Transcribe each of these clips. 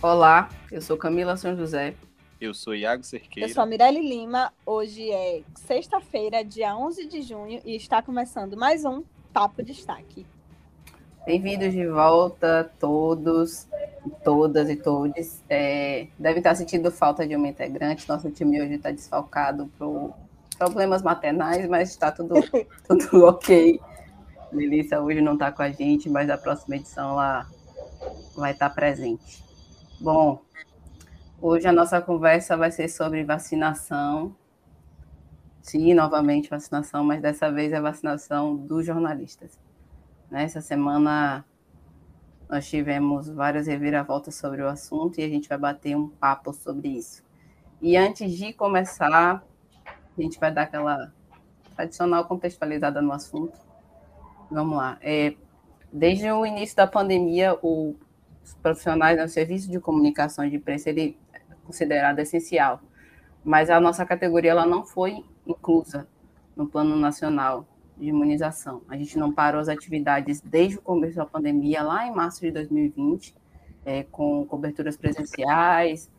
Olá, eu sou Camila São José. Eu sou Iago Cerqueira. Eu sou a Mirelle Lima. Hoje é sexta-feira, dia 11 de junho, e está começando mais um Papo Destaque. Bem-vindos de volta, todos, todas e todos. É, devem estar sentindo falta de uma integrante. Nosso time hoje está desfalcado por problemas maternais, mas está tudo, tudo ok. Melissa hoje não está com a gente, mas na próxima edição ela vai estar presente. Bom, hoje a nossa conversa vai ser sobre vacinação. Sim, novamente vacinação, mas dessa vez é vacinação dos jornalistas. Nessa semana nós tivemos várias reviravoltas sobre o assunto e a gente vai bater um papo sobre isso. E antes de começar, a gente vai dar aquela tradicional contextualizada no assunto. Vamos lá. É, desde o início da pandemia, o profissionais no serviço de comunicação de imprensa ele é considerado essencial, mas a nossa categoria ela não foi inclusa no plano nacional de imunização. A gente não parou as atividades desde o começo da pandemia, lá em março de 2020, é, com coberturas presenciais,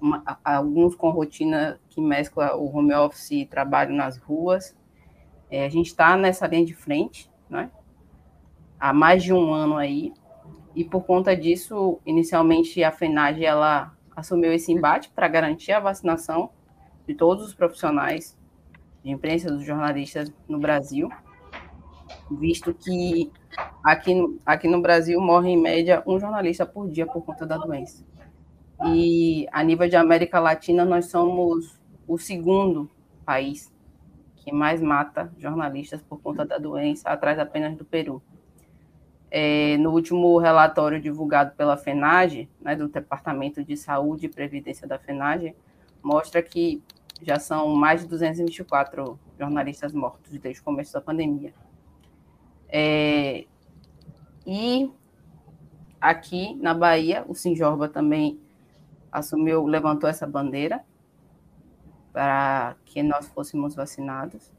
uma, alguns com rotina que mescla o home office e trabalho nas ruas. É, a gente está nessa linha de frente, né? há mais de um ano aí, e por conta disso, inicialmente a FENAGE ela assumiu esse embate para garantir a vacinação de todos os profissionais de imprensa, dos jornalistas no Brasil, visto que aqui, aqui no Brasil morre em média um jornalista por dia por conta da doença. E a nível de América Latina, nós somos o segundo país que mais mata jornalistas por conta da doença, atrás apenas do Peru é, no último relatório divulgado pela FENAGE, né, do Departamento de Saúde e Previdência da FENAGE, mostra que já são mais de 224 jornalistas mortos desde o começo da pandemia. É, e aqui na Bahia, o Sinjorba também assumiu, levantou essa bandeira para que nós fôssemos vacinados.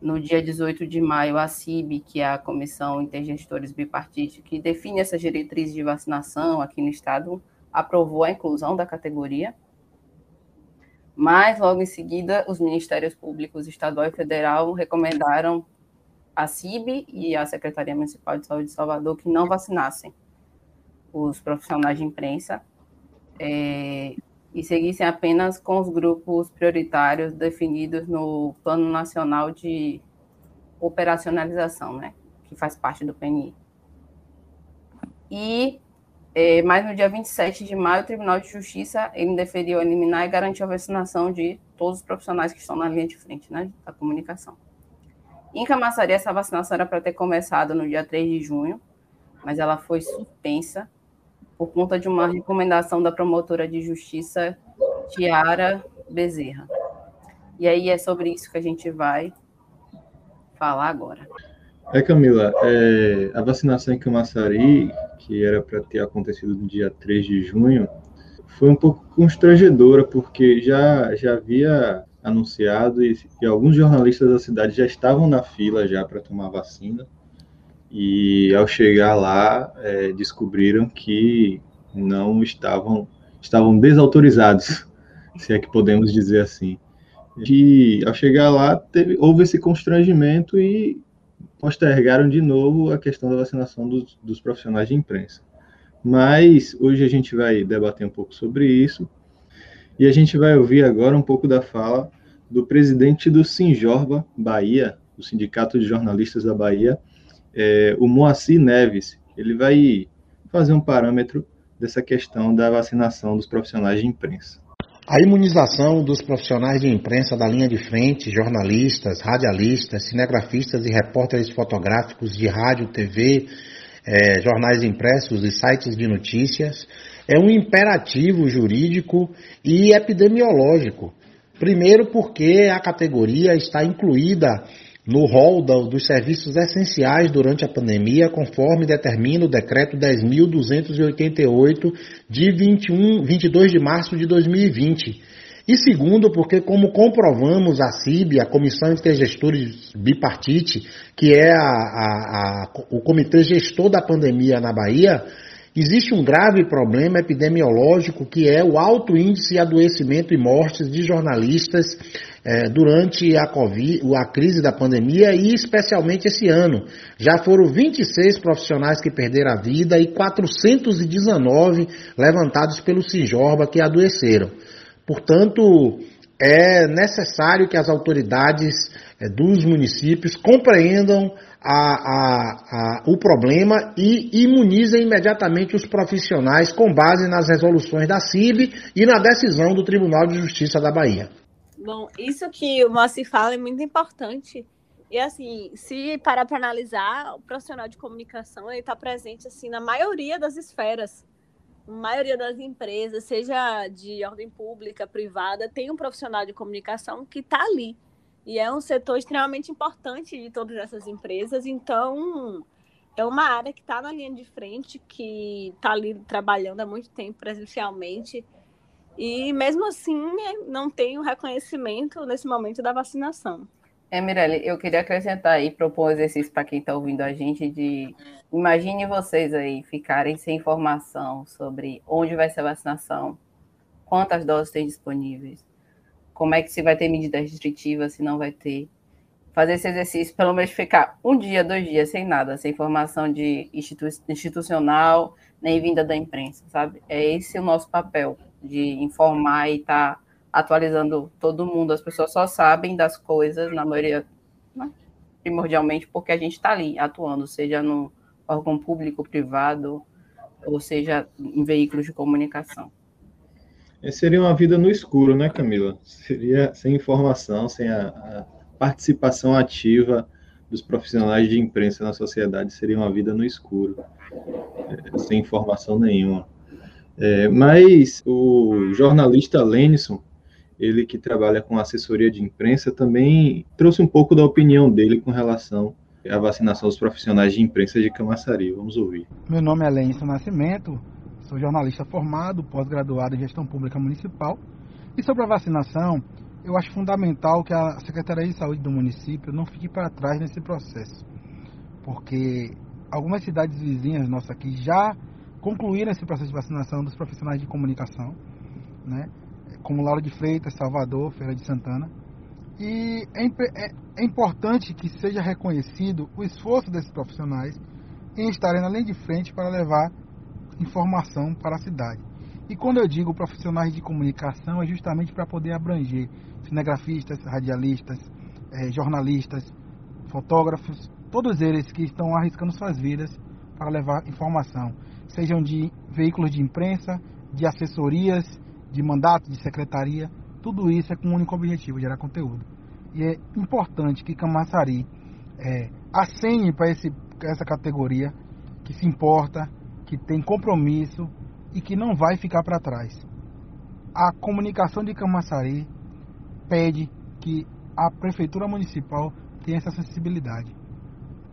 No dia 18 de maio, a CIB, que é a Comissão Intergestores Bipartite, que define essa diretriz de vacinação aqui no Estado, aprovou a inclusão da categoria. Mas, logo em seguida, os Ministérios Públicos Estadual e Federal recomendaram a CIB e a Secretaria Municipal de Saúde de Salvador que não vacinassem os profissionais de imprensa. É, e seguissem apenas com os grupos prioritários definidos no Plano Nacional de Operacionalização, né, que faz parte do PNI. E, é, mais no dia 27 de maio, o Tribunal de Justiça ele deferiu eliminar e garantir a vacinação de todos os profissionais que estão na linha de frente né, da comunicação. Em Camaçari, essa vacinação era para ter começado no dia 3 de junho, mas ela foi suspensa por conta de uma recomendação da promotora de justiça Tiara Bezerra. E aí é sobre isso que a gente vai falar agora. É, Camila, é, a vacinação em Camaçari, que era para ter acontecido no dia 3 de junho, foi um pouco constrangedora, porque já, já havia anunciado e, e alguns jornalistas da cidade já estavam na fila já para tomar vacina. E ao chegar lá, é, descobriram que não estavam estavam desautorizados, se é que podemos dizer assim. E ao chegar lá, teve, houve esse constrangimento e postergaram de novo a questão da vacinação dos, dos profissionais de imprensa. Mas hoje a gente vai debater um pouco sobre isso e a gente vai ouvir agora um pouco da fala do presidente do Sinjorba Bahia, o Sindicato de Jornalistas da Bahia, é, o Moacir Neves, ele vai fazer um parâmetro dessa questão da vacinação dos profissionais de imprensa. A imunização dos profissionais de imprensa da linha de frente, jornalistas, radialistas, cinegrafistas e repórteres fotográficos de rádio, TV, é, jornais impressos e sites de notícias, é um imperativo jurídico e epidemiológico. Primeiro, porque a categoria está incluída no rol dos serviços essenciais durante a pandemia, conforme determina o decreto 10.288 de 21, 22 de março de 2020. E segundo, porque como comprovamos a CIB, a Comissão Intergestores Bipartite, que é a, a, a, o comitê gestor da pandemia na Bahia, existe um grave problema epidemiológico que é o alto índice de adoecimento e mortes de jornalistas eh, durante a, COVID, a crise da pandemia e especialmente esse ano. Já foram 26 profissionais que perderam a vida e 419 levantados pelo Sinjorba que adoeceram. Portanto, é necessário que as autoridades eh, dos municípios compreendam a, a, o problema e imunizem imediatamente os profissionais com base nas resoluções da CIB e na decisão do Tribunal de Justiça da Bahia. Bom, isso que o Moacir fala é muito importante. E assim, se parar para analisar, o profissional de comunicação está presente assim na maioria das esferas. A maioria das empresas, seja de ordem pública, privada, tem um profissional de comunicação que está ali e é um setor extremamente importante de todas essas empresas. Então, é uma área que está na linha de frente, que está ali trabalhando há muito tempo presencialmente. E mesmo assim, não tem o reconhecimento nesse momento da vacinação. É, Mirelle, eu queria acrescentar e propor um exercício para quem está ouvindo a gente de imagine vocês aí ficarem sem informação sobre onde vai ser a vacinação, quantas doses tem disponíveis, como é que se vai ter medida restritiva, se não vai ter. Fazer esse exercício, pelo menos ficar um dia, dois dias sem nada, sem informação de institu institucional, nem vinda da imprensa, sabe? É esse o nosso papel, de informar e estar tá atualizando todo mundo. As pessoas só sabem das coisas, na maioria, né? primordialmente, porque a gente está ali atuando, seja no órgão público, privado, ou seja em veículos de comunicação. Seria uma vida no escuro, né, Camila? Seria sem informação, sem a, a participação ativa dos profissionais de imprensa na sociedade, seria uma vida no escuro, é, sem informação nenhuma. É, mas o jornalista Lenison, ele que trabalha com assessoria de imprensa, também trouxe um pouco da opinião dele com relação à vacinação dos profissionais de imprensa de Camaçari. Vamos ouvir. Meu nome é Lenison Nascimento, Sou jornalista formado, pós-graduado em gestão pública municipal. E sobre a vacinação, eu acho fundamental que a Secretaria de Saúde do município não fique para trás nesse processo. Porque algumas cidades vizinhas nossas aqui já concluíram esse processo de vacinação dos profissionais de comunicação, né? como Laura de Freitas, Salvador, Feira de Santana. E é, é, é importante que seja reconhecido o esforço desses profissionais em estarem linha de frente para levar informação para a cidade. E quando eu digo profissionais de comunicação, é justamente para poder abranger cinegrafistas, radialistas, eh, jornalistas, fotógrafos, todos eles que estão arriscando suas vidas para levar informação, sejam de veículos de imprensa, de assessorias, de mandato, de secretaria, tudo isso é com o único objetivo, gerar conteúdo. E é importante que Camaçari é, acene para essa categoria que se importa, que tem compromisso e que não vai ficar para trás. A comunicação de Camaçari pede que a prefeitura municipal tenha essa sensibilidade.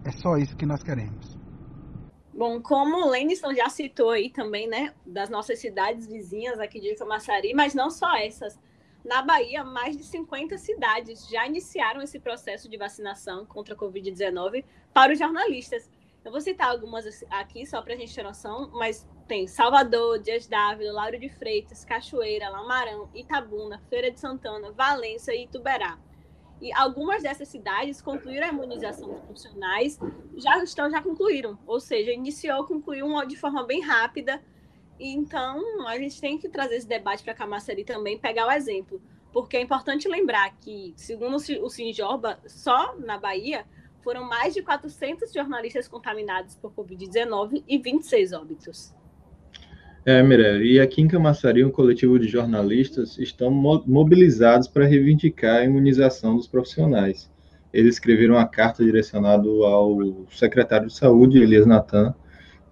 É só isso que nós queremos. Bom, como o Lenison já citou aí também, né, das nossas cidades vizinhas aqui de Camaçari, mas não só essas. Na Bahia, mais de 50 cidades já iniciaram esse processo de vacinação contra a Covid-19 para os jornalistas. Eu vou citar algumas aqui só para a gente ter noção, mas tem Salvador, Dias Dávila, Lauro de Freitas, Cachoeira, Lamarão, Itabuna, Feira de Santana, Valença e Ituberá. E algumas dessas cidades concluíram a imunização dos profissionais, já estão, já concluíram, ou seja, iniciou, concluiu de forma bem rápida. Então, a gente tem que trazer esse debate para Camaçari também, pegar o exemplo, porque é importante lembrar que, segundo o Sinjoba, só na Bahia foram mais de 400 jornalistas contaminados por Covid-19 e 26 óbitos. É, Mirella, e aqui em Camaçari, um coletivo de jornalistas estão mobilizados para reivindicar a imunização dos profissionais. Eles escreveram uma carta direcionada ao secretário de Saúde, Elias Natan,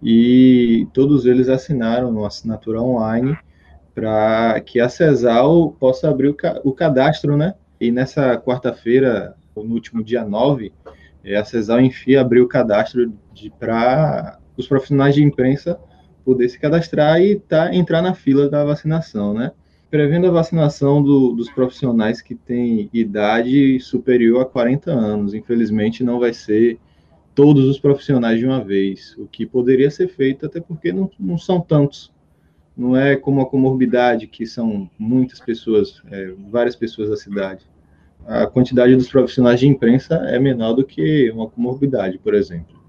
e todos eles assinaram uma assinatura online para que a CESAL possa abrir o, cadastro, né? E nessa quarta-feira, no último dia 9, a CESAL, enfim, abriu o cadastro para os profissionais de imprensa poder se cadastrar e tá, entrar na fila da vacinação, né? Prevendo a vacinação do, dos profissionais que têm idade superior a 40 anos. Infelizmente, não vai ser todos os profissionais de uma vez, o que poderia ser feito, até porque não, não são tantos. Não é como a comorbidade, que são muitas pessoas, é, várias pessoas da cidade. A quantidade dos profissionais de imprensa é menor do que uma comorbidade, por exemplo.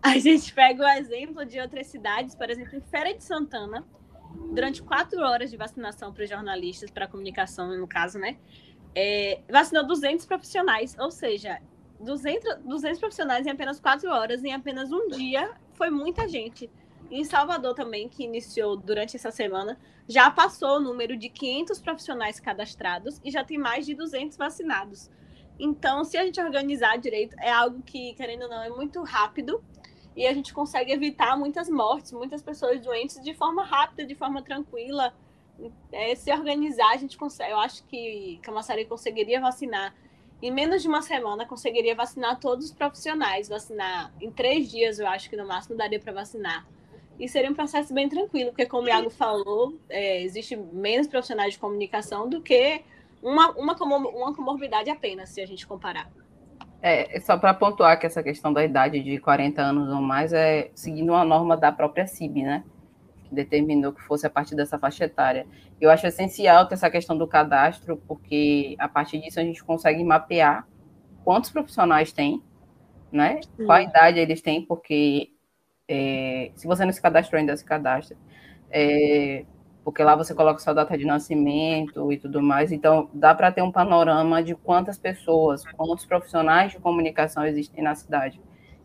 A gente pega o exemplo de outras cidades, por exemplo, em Feira de Santana, durante quatro horas de vacinação para jornalistas, para comunicação, no caso, né? É, vacinou 200 profissionais, ou seja, 200, 200 profissionais em apenas quatro horas, em apenas um dia, foi muita gente. Em Salvador também, que iniciou durante essa semana, já passou o número de 500 profissionais cadastrados e já tem mais de 200 vacinados. Então, se a gente organizar direito, é algo que, querendo ou não, é muito rápido e a gente consegue evitar muitas mortes, muitas pessoas doentes de forma rápida, de forma tranquila. É, se organizar, a gente consegue. Eu acho que Camaçari conseguiria vacinar em menos de uma semana conseguiria vacinar todos os profissionais, vacinar em três dias, eu acho que no máximo daria para vacinar. E seria um processo bem tranquilo, porque como o Iago falou, é, existe menos profissionais de comunicação do que uma, uma, uma comorbidade apenas, se a gente comparar. É, só para pontuar que essa questão da idade de 40 anos ou mais é seguindo uma norma da própria CIB, né? que determinou que fosse a partir dessa faixa etária. Eu acho essencial ter essa questão do cadastro, porque a partir disso a gente consegue mapear quantos profissionais tem, né? Qual idade eles têm, porque é, se você não se cadastrou ainda, se cadastra. É, porque lá você coloca sua data de nascimento e tudo mais, então dá para ter um panorama de quantas pessoas, quantos profissionais de comunicação existem na cidade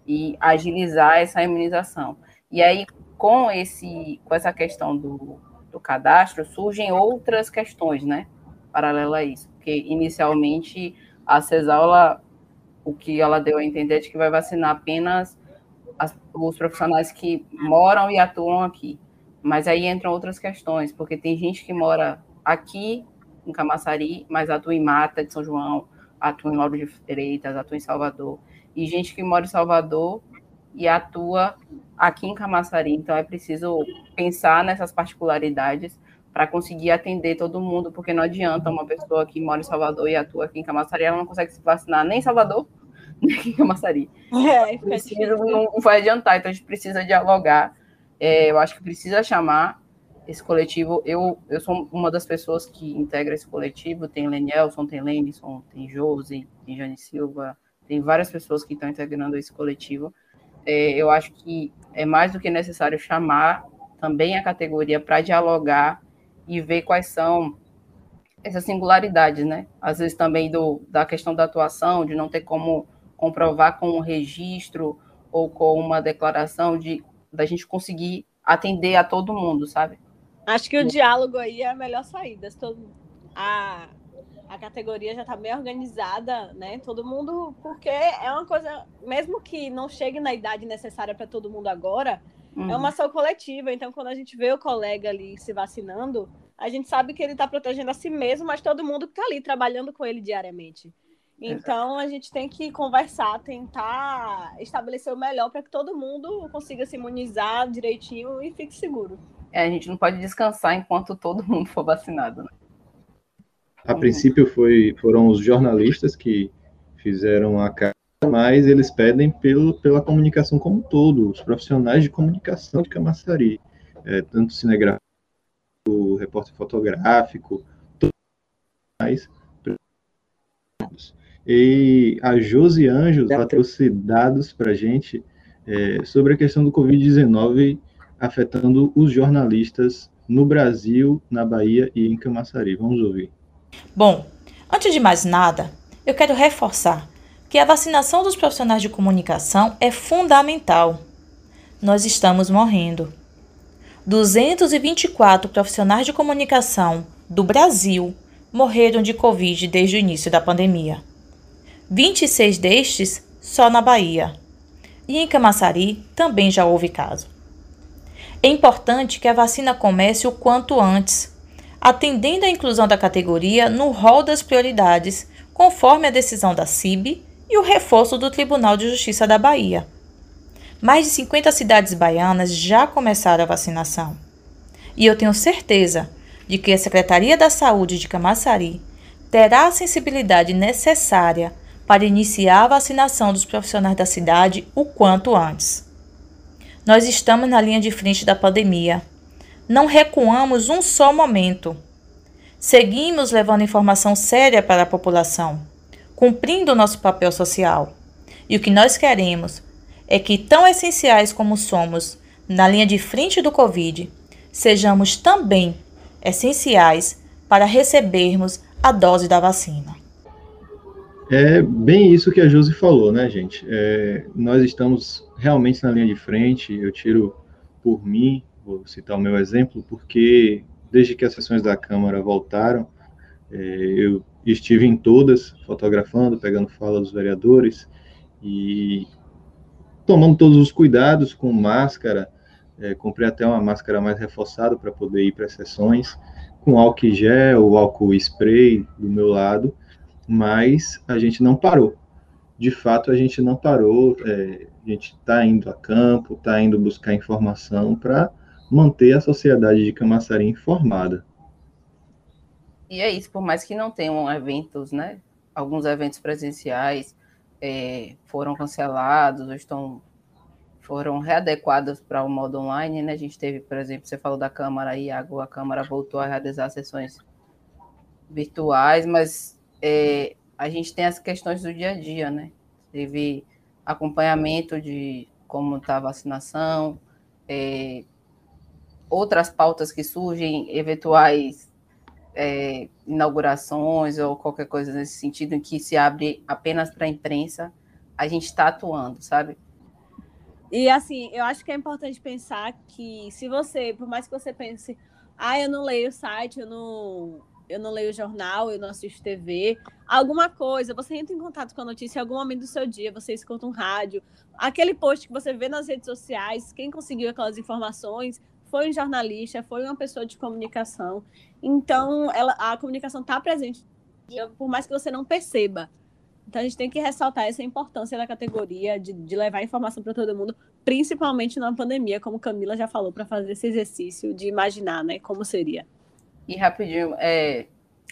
e agilizar essa imunização. E aí, com, esse, com essa questão do, do cadastro, surgem outras questões, né? Paralela a isso. Porque, inicialmente, a CESAL, o que ela deu a entender é de que vai vacinar apenas as, os profissionais que moram e atuam aqui. Mas aí entram outras questões, porque tem gente que mora aqui, em Camaçari, mas atua em Mata de São João, atua em Lauro de Freitas, atua em Salvador. E gente que mora em Salvador e atua aqui em Camaçari. Então é preciso pensar nessas particularidades para conseguir atender todo mundo, porque não adianta uma pessoa que mora em Salvador e atua aqui em Camaçari, ela não consegue se vacinar nem em Salvador, nem aqui em Camaçari. É, precisa, não, não vai adiantar, então a gente precisa dialogar. É, eu acho que precisa chamar esse coletivo. Eu, eu sou uma das pessoas que integra esse coletivo. Tem Lenielson, tem Lenison, tem Josi, tem Jane Silva, tem várias pessoas que estão integrando esse coletivo é, eu acho que é mais do que necessário chamar também a categoria para dialogar e ver quais são essas singularidades, né? Às vezes também do, da questão da atuação, de não ter como comprovar com um registro ou com uma declaração de da gente conseguir atender a todo mundo, sabe? Acho que o diálogo aí é a melhor saída. Todo, a, a categoria já está bem organizada, né? Todo mundo, porque é uma coisa, mesmo que não chegue na idade necessária para todo mundo agora, uhum. é uma ação coletiva. Então, quando a gente vê o colega ali se vacinando, a gente sabe que ele está protegendo a si mesmo, mas todo mundo que está ali trabalhando com ele diariamente. Então, a gente tem que conversar, tentar estabelecer o melhor para que todo mundo consiga se imunizar direitinho e fique seguro. É, a gente não pode descansar enquanto todo mundo for vacinado, né? A princípio foi, foram os jornalistas que fizeram a carta, mas eles pedem pelo, pela comunicação como um todo, os profissionais de comunicação de Camaçari, é, tanto cinegrafista, repórter fotográfico, todos mais. E a Josi Anjos trouxe dados para a gente é, sobre a questão do Covid-19 afetando os jornalistas no Brasil, na Bahia e em Camaçari. Vamos ouvir. Bom, antes de mais nada, eu quero reforçar que a vacinação dos profissionais de comunicação é fundamental. Nós estamos morrendo. 224 profissionais de comunicação do Brasil morreram de Covid desde o início da pandemia. 26 destes só na Bahia. E em Camaçari também já houve caso. É importante que a vacina comece o quanto antes atendendo à inclusão da categoria no rol das prioridades, conforme a decisão da CIB e o reforço do Tribunal de Justiça da Bahia. Mais de 50 cidades baianas já começaram a vacinação. E eu tenho certeza de que a Secretaria da Saúde de Camaçari terá a sensibilidade necessária para iniciar a vacinação dos profissionais da cidade o quanto antes. Nós estamos na linha de frente da pandemia. Não recuamos um só momento. Seguimos levando informação séria para a população, cumprindo nosso papel social. E o que nós queremos é que, tão essenciais como somos na linha de frente do Covid, sejamos também essenciais para recebermos a dose da vacina. É bem isso que a Josi falou, né, gente? É, nós estamos realmente na linha de frente. Eu tiro por mim, vou citar o meu exemplo, porque desde que as sessões da Câmara voltaram, é, eu estive em todas, fotografando, pegando fala dos vereadores e tomando todos os cuidados com máscara. É, comprei até uma máscara mais reforçada para poder ir para as sessões, com álcool gel, álcool spray do meu lado mas a gente não parou. De fato, a gente não parou. É, a gente está indo a campo, está indo buscar informação para manter a sociedade de Camaçari informada. E é isso, por mais que não tenham eventos, né? Alguns eventos presenciais é, foram cancelados ou estão foram readequados para o modo online, né? A gente teve, por exemplo, você falou da Câmara aí, a Câmara voltou a realizar sessões virtuais, mas é, a gente tem as questões do dia a dia, né? Teve acompanhamento de como está a vacinação, é, outras pautas que surgem, eventuais é, inaugurações ou qualquer coisa nesse sentido, em que se abre apenas para a imprensa, a gente está atuando, sabe? E assim, eu acho que é importante pensar que se você, por mais que você pense, ah, eu não leio o site, eu não, eu não leio jornal, eu não assisto TV, alguma coisa, você entra em contato com a notícia em algum momento do seu dia, você escuta um rádio, aquele post que você vê nas redes sociais, quem conseguiu aquelas informações foi um jornalista, foi uma pessoa de comunicação. Então, ela, a comunicação está presente, por mais que você não perceba. Então, a gente tem que ressaltar essa importância da categoria de, de levar informação para todo mundo, principalmente na pandemia, como Camila já falou, para fazer esse exercício de imaginar né, como seria. E rapidinho, é,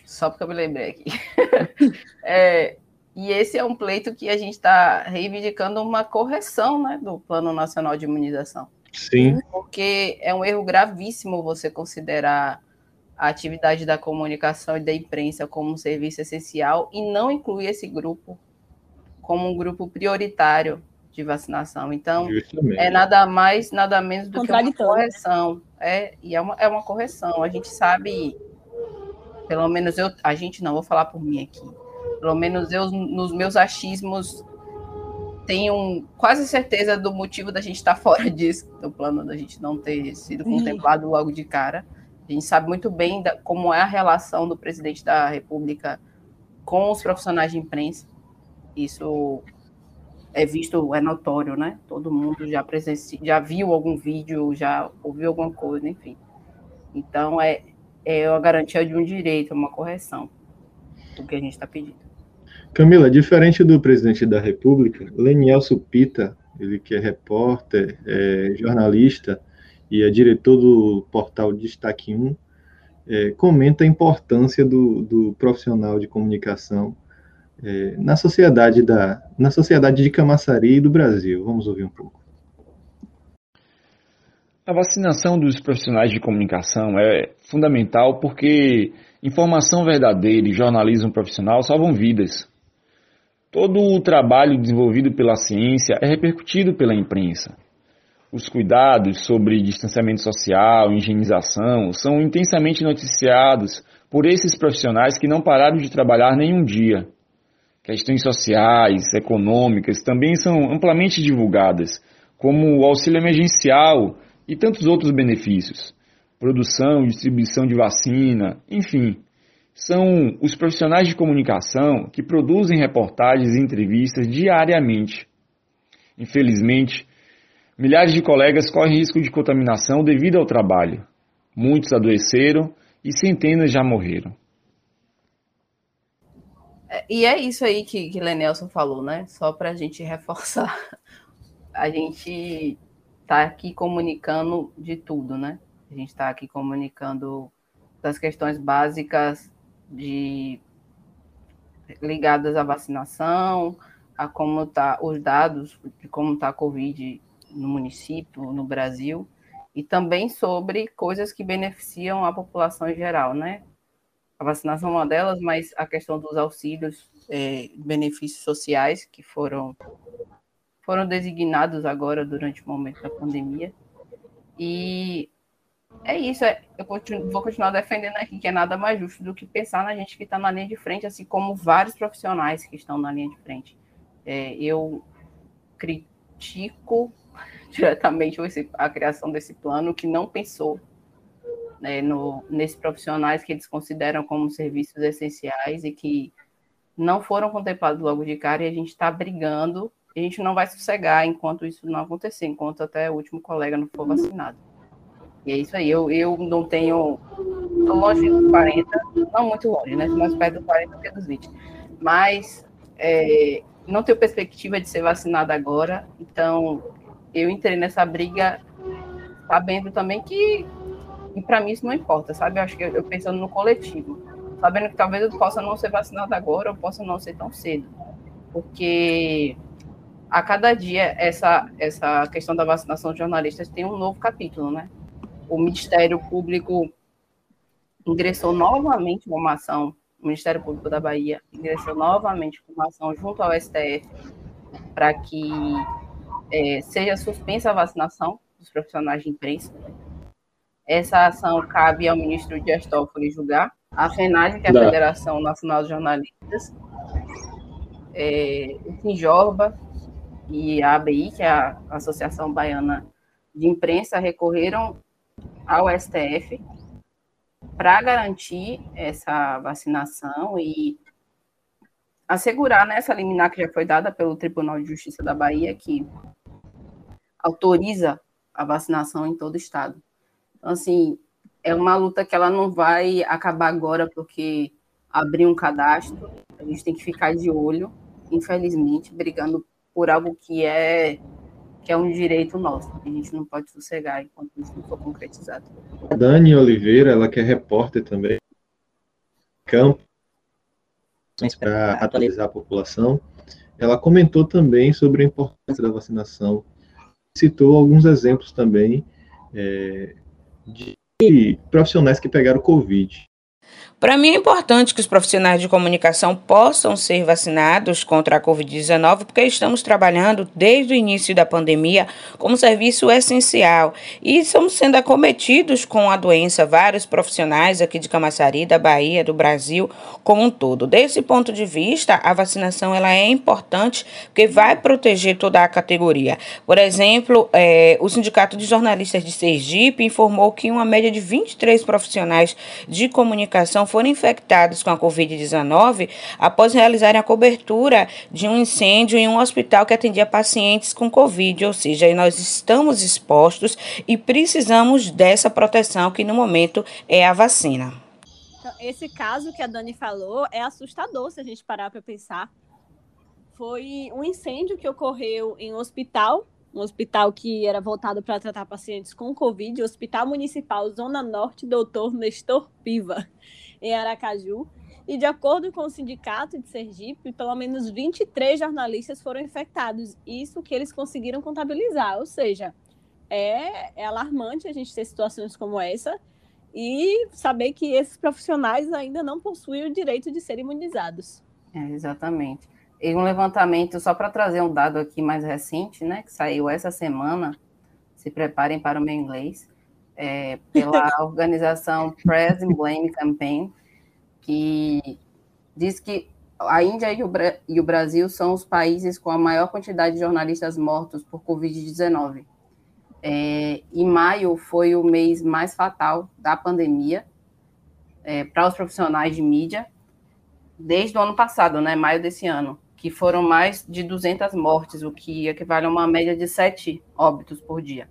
só porque eu me lembrei aqui. é, e esse é um pleito que a gente está reivindicando uma correção né, do Plano Nacional de Imunização. Sim. Porque é um erro gravíssimo você considerar a atividade da comunicação e da imprensa como um serviço essencial e não incluir esse grupo como um grupo prioritário de vacinação. Então, Justamente. é nada mais, nada menos do que uma correção. É, e é uma, é uma correção. A gente sabe, pelo menos eu, a gente não, vou falar por mim aqui. Pelo menos eu, nos meus achismos, tenho quase certeza do motivo da gente estar fora disso, do plano da gente não ter sido contemplado logo de cara. A gente sabe muito bem da, como é a relação do presidente da República com os profissionais de imprensa. Isso é visto, é notório, né? Todo mundo já presencia, já viu algum vídeo, já ouviu alguma coisa, enfim. Então é, é a garantia de um direito, uma correção do que a gente está pedindo. Camila, diferente do presidente da República, Leniel Supita, ele que é repórter, é jornalista e é diretor do portal Destaque 1, é, comenta a importância do, do profissional de comunicação é, na sociedade da na sociedade de Camaçari e do Brasil. Vamos ouvir um pouco. A vacinação dos profissionais de comunicação é fundamental porque informação verdadeira e jornalismo profissional salvam vidas. Todo o trabalho desenvolvido pela ciência é repercutido pela imprensa. Os cuidados sobre distanciamento social, higienização são intensamente noticiados por esses profissionais que não pararam de trabalhar nenhum dia. Questões sociais, econômicas também são amplamente divulgadas, como o auxílio emergencial e tantos outros benefícios. Produção, distribuição de vacina, enfim. São os profissionais de comunicação que produzem reportagens e entrevistas diariamente. Infelizmente, milhares de colegas correm risco de contaminação devido ao trabalho. Muitos adoeceram e centenas já morreram. E é isso aí que, que Lenelson falou, né? Só para a gente reforçar. A gente está aqui comunicando de tudo, né? A gente está aqui comunicando das questões básicas de ligadas à vacinação, a como tá os dados de como está a Covid no município, no Brasil, e também sobre coisas que beneficiam a população em geral, né? A vacinação é uma delas, mas a questão dos auxílios, é, benefícios sociais que foram foram designados agora durante o momento da pandemia. E é isso, é, eu continuo, vou continuar defendendo aqui que é nada mais justo do que pensar na gente que está na linha de frente, assim como vários profissionais que estão na linha de frente. É, eu critico diretamente a criação desse plano que não pensou né, no, nesses profissionais que eles consideram como serviços essenciais e que não foram contemplados logo de cara e a gente está brigando. A gente não vai sossegar enquanto isso não acontecer, enquanto até o último colega não for vacinado. E é isso aí. Eu, eu não tenho. Estou longe dos 40, não muito longe, né? Mais perto dos 40 do que dos 20. Mas é, não tenho perspectiva de ser vacinada agora, então eu entrei nessa briga sabendo também que, que para mim isso não importa, sabe? Eu acho que eu, eu, pensando no coletivo, sabendo que talvez eu possa não ser vacinada agora ou possa não ser tão cedo, porque a cada dia essa essa questão da vacinação de jornalistas tem um novo capítulo, né? O Ministério Público ingressou novamente uma ação, o Ministério Público da Bahia ingressou novamente uma ação junto ao STF para que é, seja suspensa a vacinação dos profissionais de imprensa. Essa ação cabe ao ministro Dias Toffoli julgar. A FENAD, que é a Não. Federação Nacional de Jornalistas, é, o Finjorba e a ABI, que é a Associação Baiana de Imprensa, recorreram ao STF para garantir essa vacinação e assegurar nessa né, liminar que já foi dada pelo Tribunal de Justiça da Bahia que autoriza a vacinação em todo o estado. Então, assim, é uma luta que ela não vai acabar agora porque abrir um cadastro, a gente tem que ficar de olho, infelizmente, brigando por algo que é que é um direito nosso. A gente não pode sossegar enquanto isso não for concretizado. Dani Oliveira, ela que é repórter também, campo, para atualizar a população, ela comentou também sobre a importância da vacinação citou alguns exemplos também é, de profissionais que pegaram Covid. Para mim é importante que os profissionais de comunicação possam ser vacinados contra a Covid-19, porque estamos trabalhando desde o início da pandemia como serviço essencial e estamos sendo acometidos com a doença, vários profissionais aqui de Camaçari, da Bahia, do Brasil como um todo. Desse ponto de vista, a vacinação ela é importante porque vai proteger toda a categoria. Por exemplo, é, o Sindicato de Jornalistas de Sergipe informou que uma média de 23 profissionais de comunicação foram infectados com a Covid-19 após realizarem a cobertura de um incêndio em um hospital que atendia pacientes com Covid, ou seja, nós estamos expostos e precisamos dessa proteção que no momento é a vacina. Então, esse caso que a Dani falou é assustador se a gente parar para pensar. Foi um incêndio que ocorreu em um hospital um hospital que era voltado para tratar pacientes com Covid, o Hospital Municipal Zona Norte Doutor Nestor Piva em Aracaju. E de acordo com o sindicato de Sergipe, pelo menos 23 jornalistas foram infectados. Isso que eles conseguiram contabilizar. Ou seja, é, é alarmante a gente ter situações como essa e saber que esses profissionais ainda não possuem o direito de serem imunizados. É, exatamente. E um levantamento, só para trazer um dado aqui mais recente, né, que saiu essa semana, se preparem para o meu inglês é, pela organização Press and Blame Campaign, que diz que a Índia e o, e o Brasil são os países com a maior quantidade de jornalistas mortos por Covid-19. É, em maio foi o mês mais fatal da pandemia é, para os profissionais de mídia, desde o ano passado, né, maio desse ano, que foram mais de 200 mortes, o que equivale a uma média de sete óbitos por dia.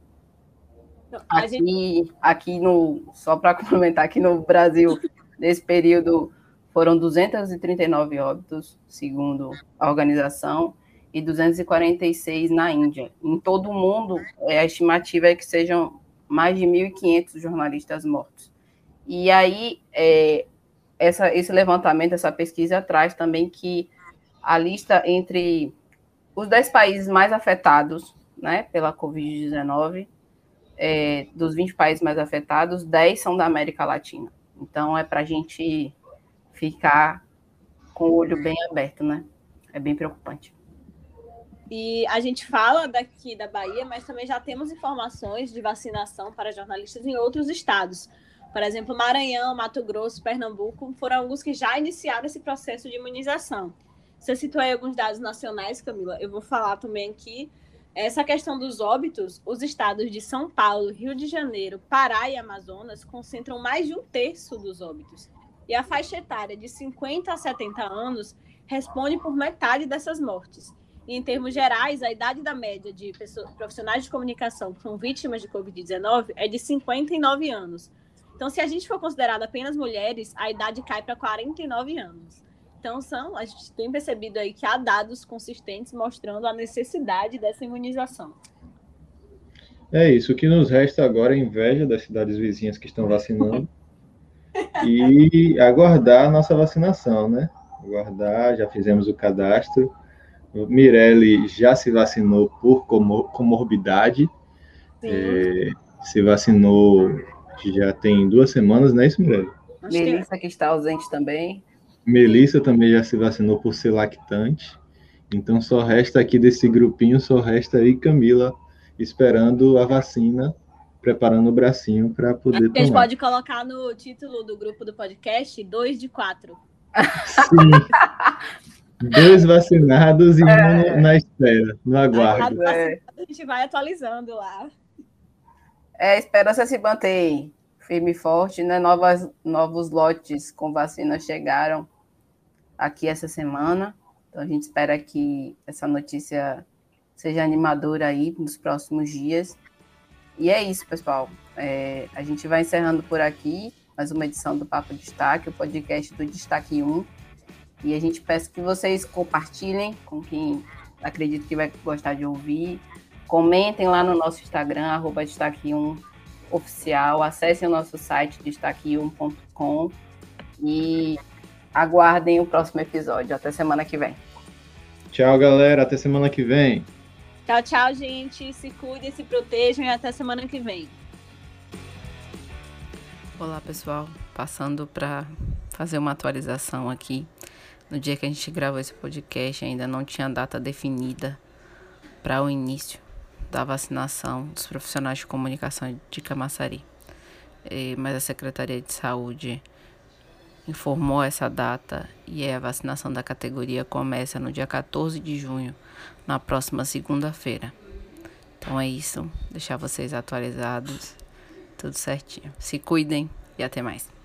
Aqui, gente... aqui no, só para complementar, aqui no Brasil, nesse período, foram 239 óbitos, segundo a organização, e 246 na Índia. Em todo o mundo, é, a estimativa é que sejam mais de 1.500 jornalistas mortos. E aí, é, essa, esse levantamento, essa pesquisa traz também que a lista entre os 10 países mais afetados né, pela Covid-19, é, dos 20 países mais afetados, 10 são da América Latina. Então, é para a gente ficar com o olho bem aberto, né? É bem preocupante. E a gente fala daqui da Bahia, mas também já temos informações de vacinação para jornalistas em outros estados. Por exemplo, Maranhão, Mato Grosso, Pernambuco foram alguns que já iniciaram esse processo de imunização. Você citou aí alguns dados nacionais, Camila. Eu vou falar também aqui. Essa questão dos óbitos, os estados de São Paulo, Rio de Janeiro, Pará e Amazonas concentram mais de um terço dos óbitos. E a faixa etária de 50 a 70 anos responde por metade dessas mortes. E, em termos gerais, a idade da média de pessoas, profissionais de comunicação que são vítimas de Covid-19 é de 59 anos. Então, se a gente for considerado apenas mulheres, a idade cai para 49 anos. Então, são, a gente tem percebido aí que há dados consistentes mostrando a necessidade dessa imunização. É isso. O que nos resta agora é inveja das cidades vizinhas que estão vacinando e aguardar a nossa vacinação, né? Aguardar, já fizemos o cadastro Mirelle já se vacinou por comor comorbidade. É, se vacinou já tem duas semanas, não é isso, Mirelle? Melissa, que está ausente também. Melissa também já se vacinou por ser lactante. Então só resta aqui desse grupinho, só resta aí Camila esperando a vacina, preparando o bracinho para poder tomar. A gente pode colocar no título do grupo do podcast, dois de quatro. Sim. Dois vacinados e é. um na espera, no aguardo. É. A gente vai atualizando lá. É, a esperança se mantém firme e forte, né? Novas, novos lotes com vacina chegaram aqui essa semana. Então a gente espera que essa notícia seja animadora aí nos próximos dias. E é isso, pessoal. É, a gente vai encerrando por aqui mais uma edição do Papo Destaque, o podcast do Destaque 1. E a gente peça que vocês compartilhem com quem acredita que vai gostar de ouvir. Comentem lá no nosso Instagram, arroba destaque1 oficial. Acessem o nosso site, destaque1.com. E aguardem o próximo episódio. Até semana que vem. Tchau, galera. Até semana que vem. Tchau, tchau, gente. Se cuidem, se protejam e até semana que vem. Olá, pessoal. Passando para fazer uma atualização aqui no dia que a gente gravou esse podcast, ainda não tinha data definida para o início da vacinação dos profissionais de comunicação de Camaçari. mas a Secretaria de Saúde informou essa data e a vacinação da categoria começa no dia 14 de junho, na próxima segunda-feira. Então é isso, deixar vocês atualizados, tudo certinho. Se cuidem e até mais.